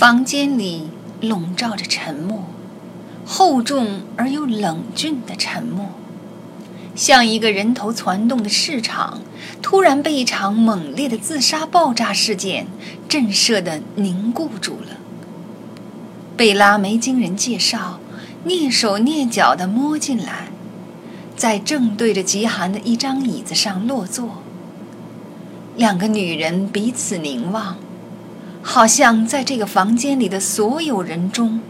房间里笼罩着沉默，厚重而又冷峻的沉默，像一个人头攒动的市场，突然被一场猛烈的自杀爆炸事件震慑的凝固住了。贝拉没经人介绍，蹑手蹑脚地摸进来，在正对着极寒的一张椅子上落座。两个女人彼此凝望。好像在这个房间里的所有人中，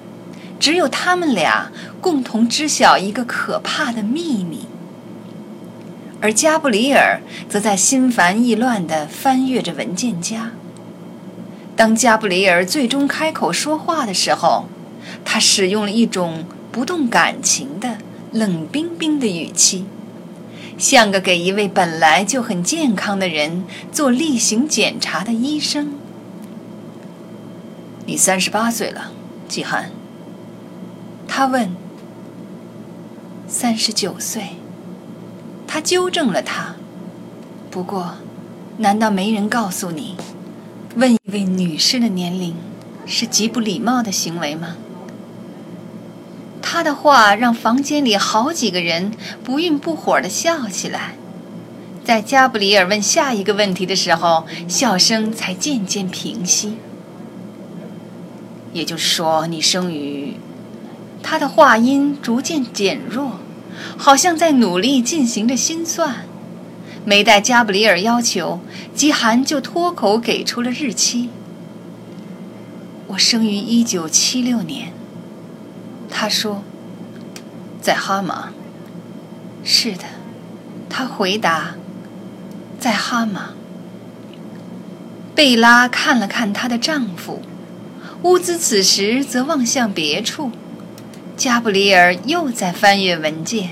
只有他们俩共同知晓一个可怕的秘密。而加布里尔则在心烦意乱地翻阅着文件夹。当加布里尔最终开口说话的时候，他使用了一种不动感情的冷冰冰的语气，像个给一位本来就很健康的人做例行检查的医生。你三十八岁了，季寒。他问。三十九岁。他纠正了他。不过，难道没人告诉你，问一位女士的年龄是极不礼貌的行为吗？他的话让房间里好几个人不愠不火地笑起来。在加布里尔问下一个问题的时候，笑声才渐渐平息。也就是说，你生于……他的话音逐渐减弱，好像在努力进行着心算。没待加布里尔要求，吉寒就脱口给出了日期。我生于一九七六年。他说，在哈马。是的，他回答，在哈马。贝拉看了看她的丈夫。乌兹此时则望向别处，加布里尔又在翻阅文件，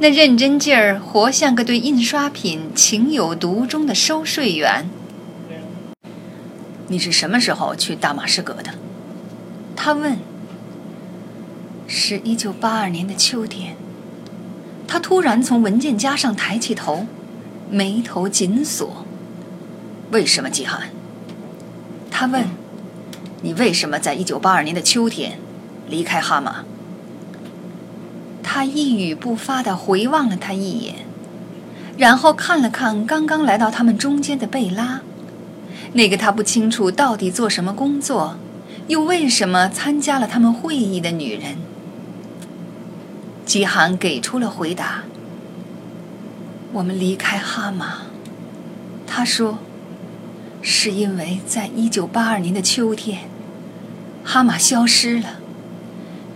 那认真劲儿活像个对印刷品情有独钟的收税员。你是什么时候去大马士革的？他问。是一九八二年的秋天。他突然从文件夹上抬起头，眉头紧锁。为什么，季寒？他问。你为什么在一九八二年的秋天离开哈马？他一语不发地回望了他一眼，然后看了看刚刚来到他们中间的贝拉，那个他不清楚到底做什么工作，又为什么参加了他们会议的女人。吉寒给出了回答：“我们离开哈马。”他说：“是因为在一九八二年的秋天。”哈马消失了，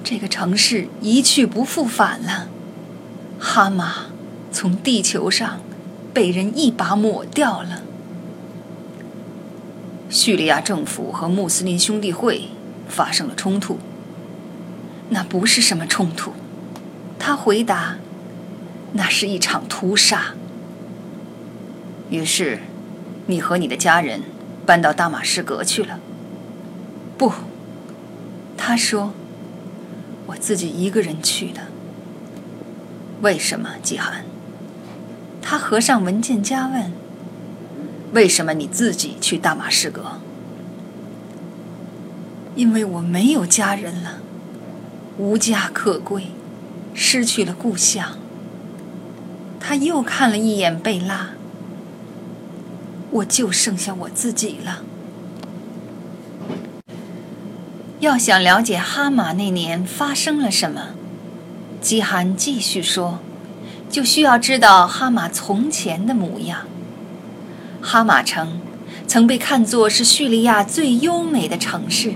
这个城市一去不复返了。哈马从地球上被人一把抹掉了。叙利亚政府和穆斯林兄弟会发生了冲突。那不是什么冲突，他回答：“那是一场屠杀。”于是，你和你的家人搬到大马士革去了。不。他说：“我自己一个人去的。为什么，季寒？”他合上文件夹问：“为什么你自己去大马士革？”因为我没有家人了，无家可归，失去了故乡。他又看了一眼贝拉，我就剩下我自己了。要想了解哈马那年发生了什么，基寒继续说，就需要知道哈马从前的模样。哈马城曾被看作是叙利亚最优美的城市，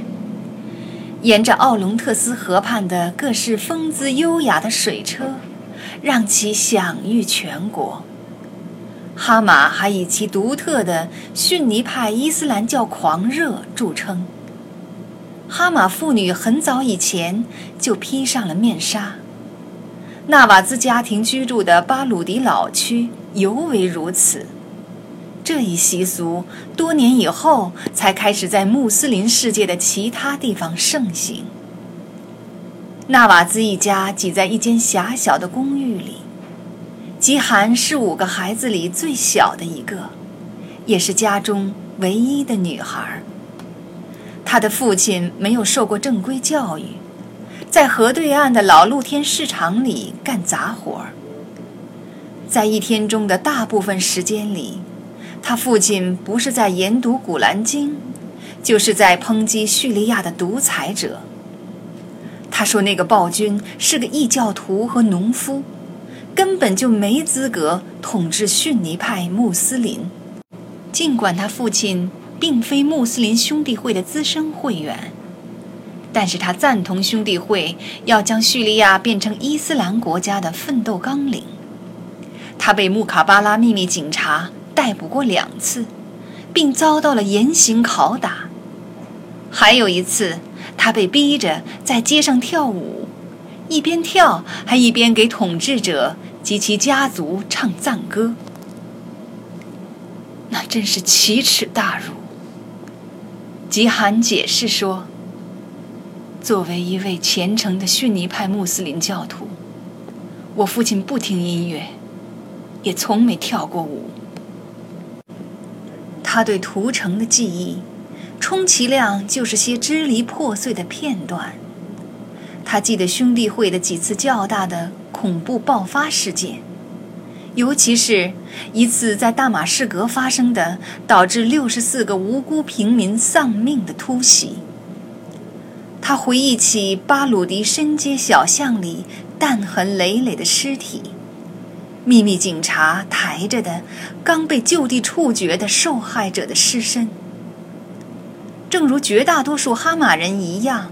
沿着奥龙特斯河畔的各式风姿优雅的水车，让其享誉全国。哈马还以其独特的逊尼派伊斯兰教狂热著称。哈马妇女很早以前就披上了面纱。纳瓦兹家庭居住的巴鲁迪老区尤为如此。这一习俗多年以后才开始在穆斯林世界的其他地方盛行。纳瓦兹一家挤在一间狭小的公寓里，吉罕是五个孩子里最小的一个，也是家中唯一的女孩。他的父亲没有受过正规教育，在河对岸的老露天市场里干杂活儿。在一天中的大部分时间里，他父亲不是在研读《古兰经》，就是在抨击叙利亚的独裁者。他说那个暴君是个异教徒和农夫，根本就没资格统治逊尼派穆斯林。尽管他父亲并非穆斯林兄弟会的资深会员，但是他赞同兄弟会要将叙利亚变成伊斯兰国家的奋斗纲领。他被穆卡巴拉秘密警察逮捕过两次，并遭到了严刑拷打。还有一次，他被逼着在街上跳舞，一边跳还一边给统治者及其家族唱赞歌。那真是奇耻大辱。吉罕解释说：“作为一位虔诚的逊尼派穆斯林教徒，我父亲不听音乐。”也从没跳过舞。他对屠城的记忆，充其量就是些支离破碎的片段。他记得兄弟会的几次较大的恐怖爆发事件，尤其是一次在大马士革发生的导致六十四个无辜平民丧命的突袭。他回忆起巴鲁迪深街小巷里弹痕累累的尸体。秘密警察抬着的刚被就地处决的受害者的尸身。正如绝大多数哈马人一样，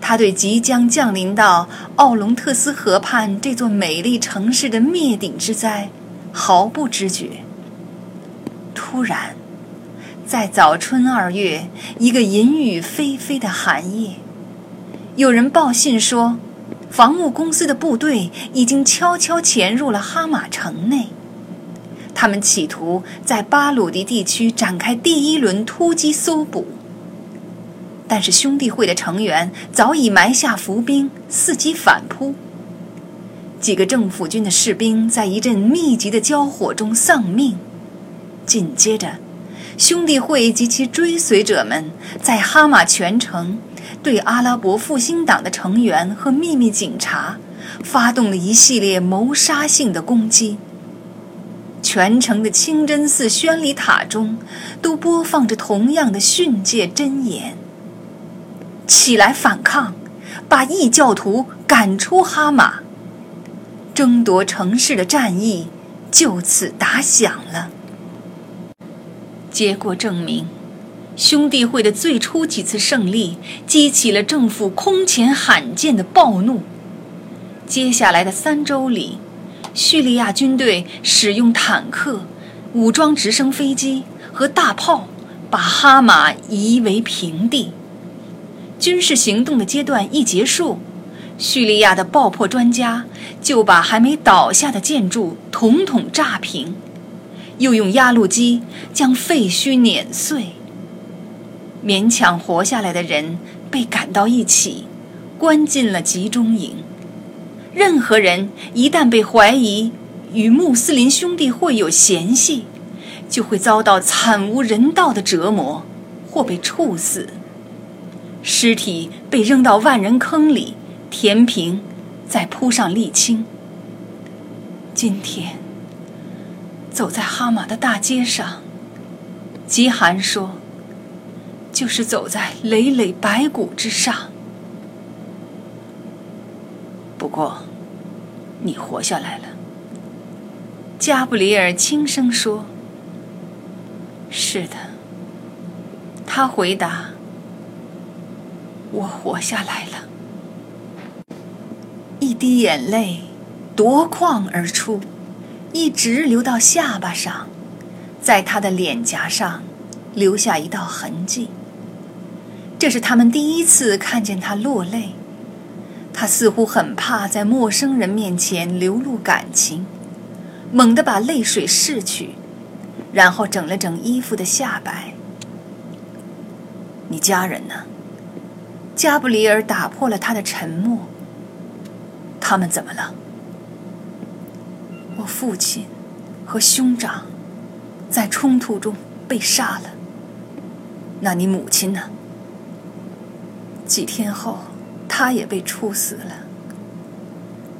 他对即将降临到奥龙特斯河畔这座美丽城市的灭顶之灾毫不知觉。突然，在早春二月一个淫雨霏霏的寒夜，有人报信说。防务公司的部队已经悄悄潜入了哈马城内，他们企图在巴鲁迪地区展开第一轮突击搜捕。但是兄弟会的成员早已埋下伏兵，伺机反扑。几个政府军的士兵在一阵密集的交火中丧命，紧接着，兄弟会及其追随者们在哈马全城。对阿拉伯复兴党的成员和秘密警察发动了一系列谋杀性的攻击。全城的清真寺宣礼塔中都播放着同样的训诫箴言：“起来反抗，把异教徒赶出哈马。”争夺城市的战役就此打响了。结果证明。兄弟会的最初几次胜利激起了政府空前罕见的暴怒。接下来的三周里，叙利亚军队使用坦克、武装直升飞机和大炮，把哈马夷为平地。军事行动的阶段一结束，叙利亚的爆破专家就把还没倒下的建筑统统炸平，又用压路机将废墟碾碎。勉强活下来的人被赶到一起，关进了集中营。任何人一旦被怀疑与穆斯林兄弟会有嫌隙，就会遭到惨无人道的折磨，或被处死。尸体被扔到万人坑里，填平，再铺上沥青。今天，走在哈马的大街上，吉寒说。就是走在累累白骨之上。不过，你活下来了。加布里尔轻声说：“是的。”他回答：“我活下来了。”滴眼泪夺眶而出，一直流到下巴上，在他的脸颊上留下一道痕迹。这是他们第一次看见他落泪，他似乎很怕在陌生人面前流露感情，猛地把泪水拭去，然后整了整衣服的下摆。你家人呢？加布里尔打破了他的沉默。他们怎么了？我父亲和兄长在冲突中被杀了。那你母亲呢？几天后，他也被处死了。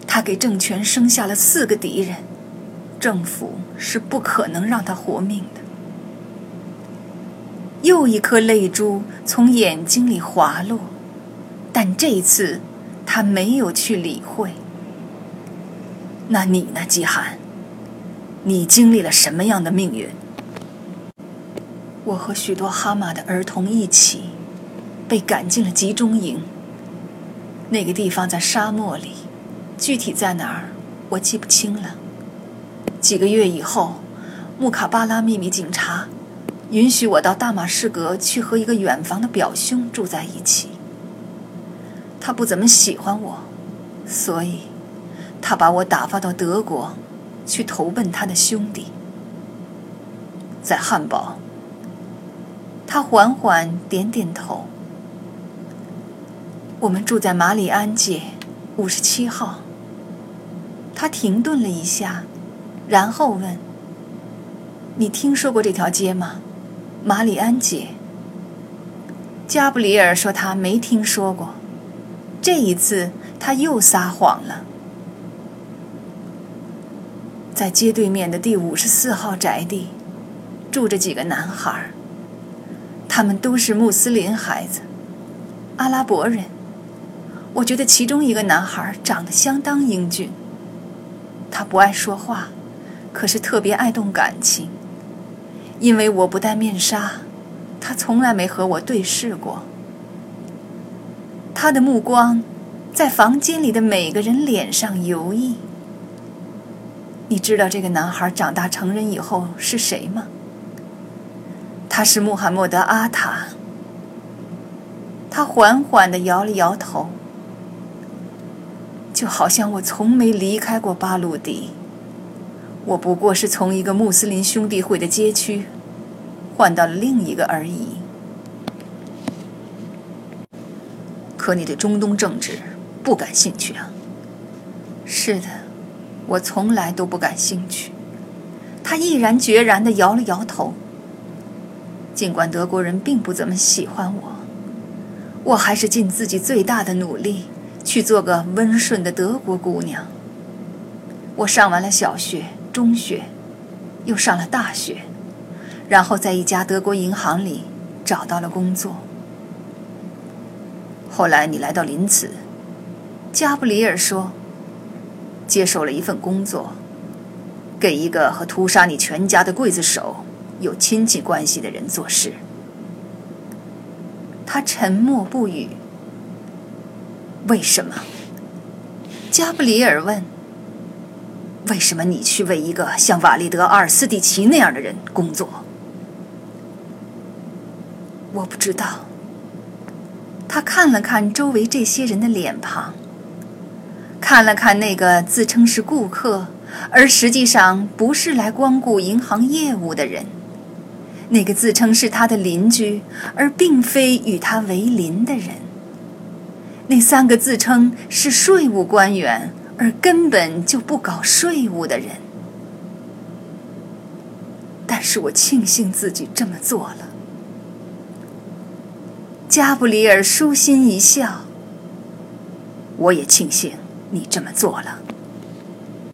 他给政权生下了四个敌人，政府是不可能让他活命的。又一颗泪珠从眼睛里滑落，但这次他没有去理会。那你呢，季寒？你经历了什么样的命运？我和许多哈马的儿童一起被赶进了集中营。那个地方在沙漠里，具体在哪儿我记不清了。几个月以后，穆卡巴拉秘密警察。允许我到大马士革去和一个远房的表兄住在一起。他不怎么喜欢我，所以，他把我打发到德国，去投奔他的兄弟。在汉堡，他缓缓点点头。我们住在马里安街五十七号。他停顿了一下，然后问：“你听说过这条街吗？”马里安街。加布里尔说他没听说过，这一次他又撒谎了。在街对面的第五十四号宅地，住着几个男孩他们都是穆斯林孩子，阿拉伯人。我觉得其中一个男孩长得相当英俊。他不爱说话，可是特别爱动感情。因为我不戴面纱，他从来没和我对视过。他的目光在房间里的每个人脸上游弋。你知道这个男孩长大成人以后是谁吗？他是穆罕默德·阿塔。他缓缓地摇了摇头，就好像我从没离开过巴鲁迪。我不过是从一个穆斯林兄弟会的街区换到了另一个而已。可你对中东政治不感兴趣啊？是的，我从来都不感兴趣。他毅然决然地摇了摇头。尽管德国人并不怎么喜欢我，我还是尽自己最大的努力去做个温顺的德国姑娘。我上完了小学。中学，又上了大学，然后在一家德国银行里找到了工作。后来你来到林茨，加布里尔说，接受了一份工作，给一个和屠杀你全家的刽子手有亲戚关系的人做事。他沉默不语。为什么？加布里尔问。为什么你去为一个像瓦利德·阿尔斯蒂奇那样的人工作？我不知道。他看了看周围这些人的脸庞，看了看那个自称是顾客，而实际上不是来光顾银行业务的人，那个自称是他的邻居，而并非与他为邻的人，那三个自称是税务官员。而根本就不搞税务的人，但是我庆幸自己这么做了。加布里尔舒心一笑，我也庆幸你这么做了。